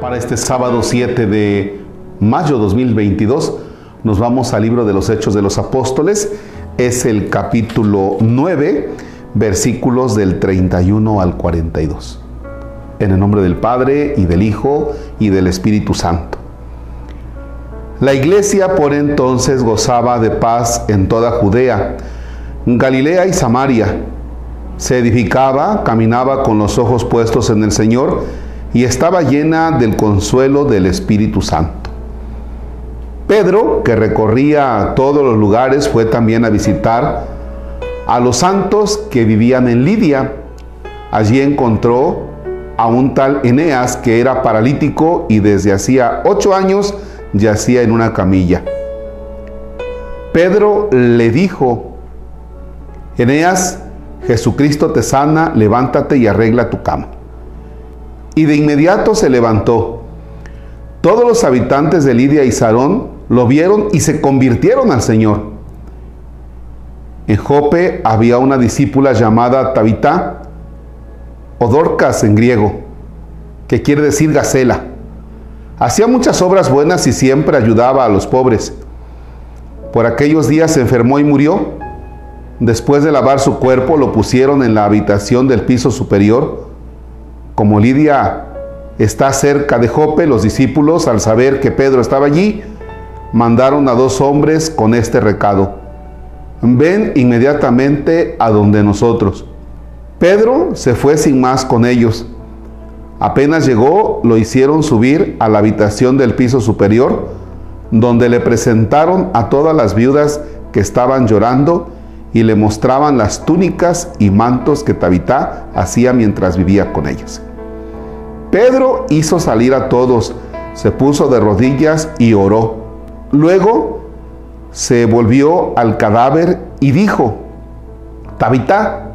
Para este sábado 7 de mayo 2022 nos vamos al libro de los Hechos de los Apóstoles. Es el capítulo 9, versículos del 31 al 42. En el nombre del Padre y del Hijo y del Espíritu Santo. La iglesia por entonces gozaba de paz en toda Judea, Galilea y Samaria. Se edificaba, caminaba con los ojos puestos en el Señor y estaba llena del consuelo del Espíritu Santo. Pedro, que recorría todos los lugares, fue también a visitar a los santos que vivían en Lidia. Allí encontró a un tal Eneas que era paralítico y desde hacía ocho años yacía en una camilla. Pedro le dijo, Eneas, Jesucristo te sana, levántate y arregla tu cama. Y de inmediato se levantó. Todos los habitantes de Lidia y Sarón lo vieron y se convirtieron al Señor. En Jope había una discípula llamada Tabitá, o Dorcas en griego, que quiere decir gacela. Hacía muchas obras buenas y siempre ayudaba a los pobres. Por aquellos días se enfermó y murió. Después de lavar su cuerpo, lo pusieron en la habitación del piso superior como Lidia está cerca de Jope, los discípulos, al saber que Pedro estaba allí, mandaron a dos hombres con este recado. Ven inmediatamente a donde nosotros. Pedro se fue sin más con ellos. Apenas llegó, lo hicieron subir a la habitación del piso superior, donde le presentaron a todas las viudas que estaban llorando y le mostraban las túnicas y mantos que Tabitá hacía mientras vivía con ellas. Pedro hizo salir a todos, se puso de rodillas y oró. Luego se volvió al cadáver y dijo, Tabitá,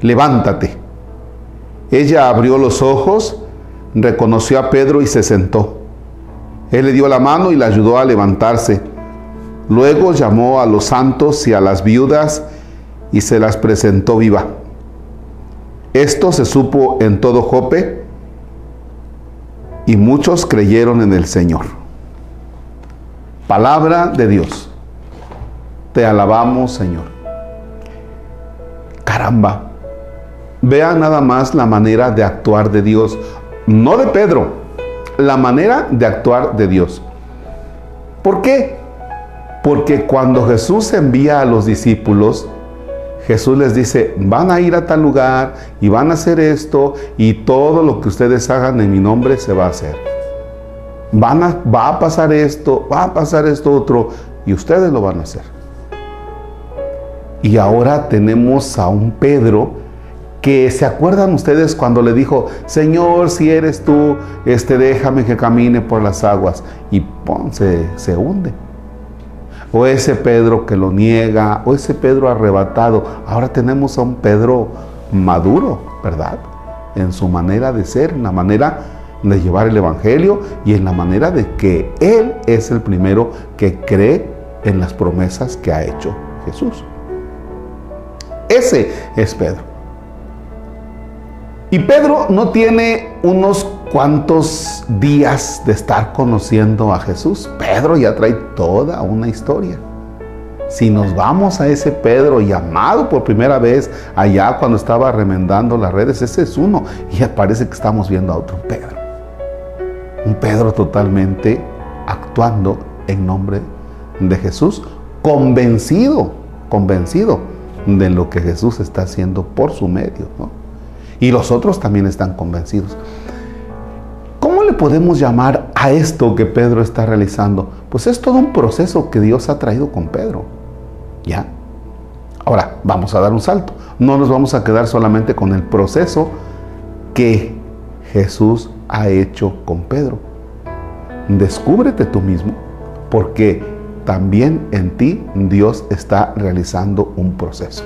levántate. Ella abrió los ojos, reconoció a Pedro y se sentó. Él le dio la mano y la ayudó a levantarse. Luego llamó a los santos y a las viudas y se las presentó viva. Esto se supo en todo Jope y muchos creyeron en el Señor. Palabra de Dios. Te alabamos, Señor. Caramba. Vean nada más la manera de actuar de Dios. No de Pedro, la manera de actuar de Dios. ¿Por qué? Porque cuando Jesús envía a los discípulos, Jesús les dice, van a ir a tal lugar y van a hacer esto y todo lo que ustedes hagan en mi nombre se va a hacer. Van a, va a pasar esto, va a pasar esto otro y ustedes lo van a hacer. Y ahora tenemos a un Pedro que se acuerdan ustedes cuando le dijo, Señor, si eres tú, este, déjame que camine por las aguas. Y se, se hunde o ese Pedro que lo niega, o ese Pedro arrebatado. Ahora tenemos a un Pedro maduro, ¿verdad? En su manera de ser, en la manera de llevar el Evangelio y en la manera de que Él es el primero que cree en las promesas que ha hecho Jesús. Ese es Pedro. Y Pedro no tiene unos cuantos días de estar conociendo a Jesús. Pedro ya trae toda una historia. Si nos vamos a ese Pedro llamado por primera vez allá cuando estaba remendando las redes, ese es uno. Y parece que estamos viendo a otro Pedro. Un Pedro totalmente actuando en nombre de Jesús, convencido, convencido de lo que Jesús está haciendo por su medio. ¿no? Y los otros también están convencidos. ¿Cómo le podemos llamar a esto que Pedro está realizando? Pues es todo un proceso que Dios ha traído con Pedro. ¿Ya? Ahora, vamos a dar un salto. No nos vamos a quedar solamente con el proceso que Jesús ha hecho con Pedro. Descúbrete tú mismo, porque también en ti Dios está realizando un proceso.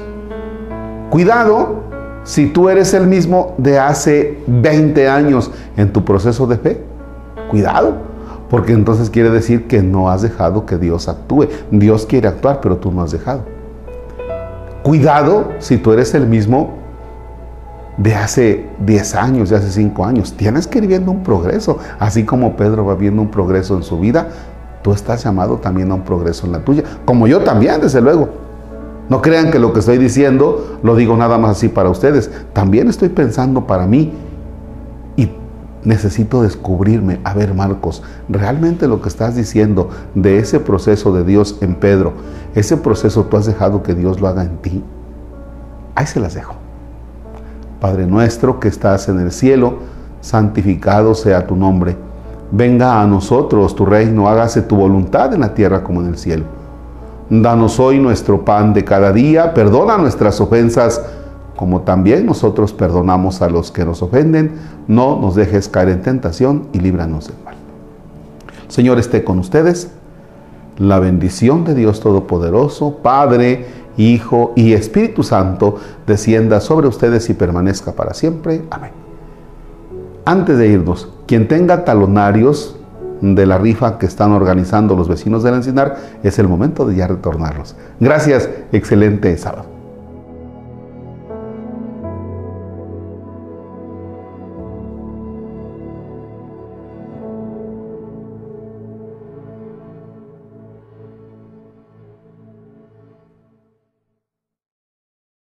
Cuidado si tú eres el mismo de hace 20 años en tu proceso de fe, cuidado, porque entonces quiere decir que no has dejado que Dios actúe. Dios quiere actuar, pero tú no has dejado. Cuidado si tú eres el mismo de hace 10 años, de hace 5 años. Tienes que ir viendo un progreso, así como Pedro va viendo un progreso en su vida, tú estás llamado también a un progreso en la tuya, como yo también, desde luego. No crean que lo que estoy diciendo lo digo nada más así para ustedes, también estoy pensando para mí y necesito descubrirme, a ver Marcos, realmente lo que estás diciendo de ese proceso de Dios en Pedro, ese proceso tú has dejado que Dios lo haga en ti. Ahí se las dejo. Padre nuestro que estás en el cielo, santificado sea tu nombre. Venga a nosotros tu reino, hágase tu voluntad en la tierra como en el cielo. Danos hoy nuestro pan de cada día, perdona nuestras ofensas, como también nosotros perdonamos a los que nos ofenden. No nos dejes caer en tentación y líbranos del mal. Señor esté con ustedes. La bendición de Dios Todopoderoso, Padre, Hijo y Espíritu Santo descienda sobre ustedes y permanezca para siempre. Amén. Antes de irnos, quien tenga talonarios de la rifa que están organizando los vecinos del Encinar, es el momento de ya retornarlos. Gracias, excelente sábado.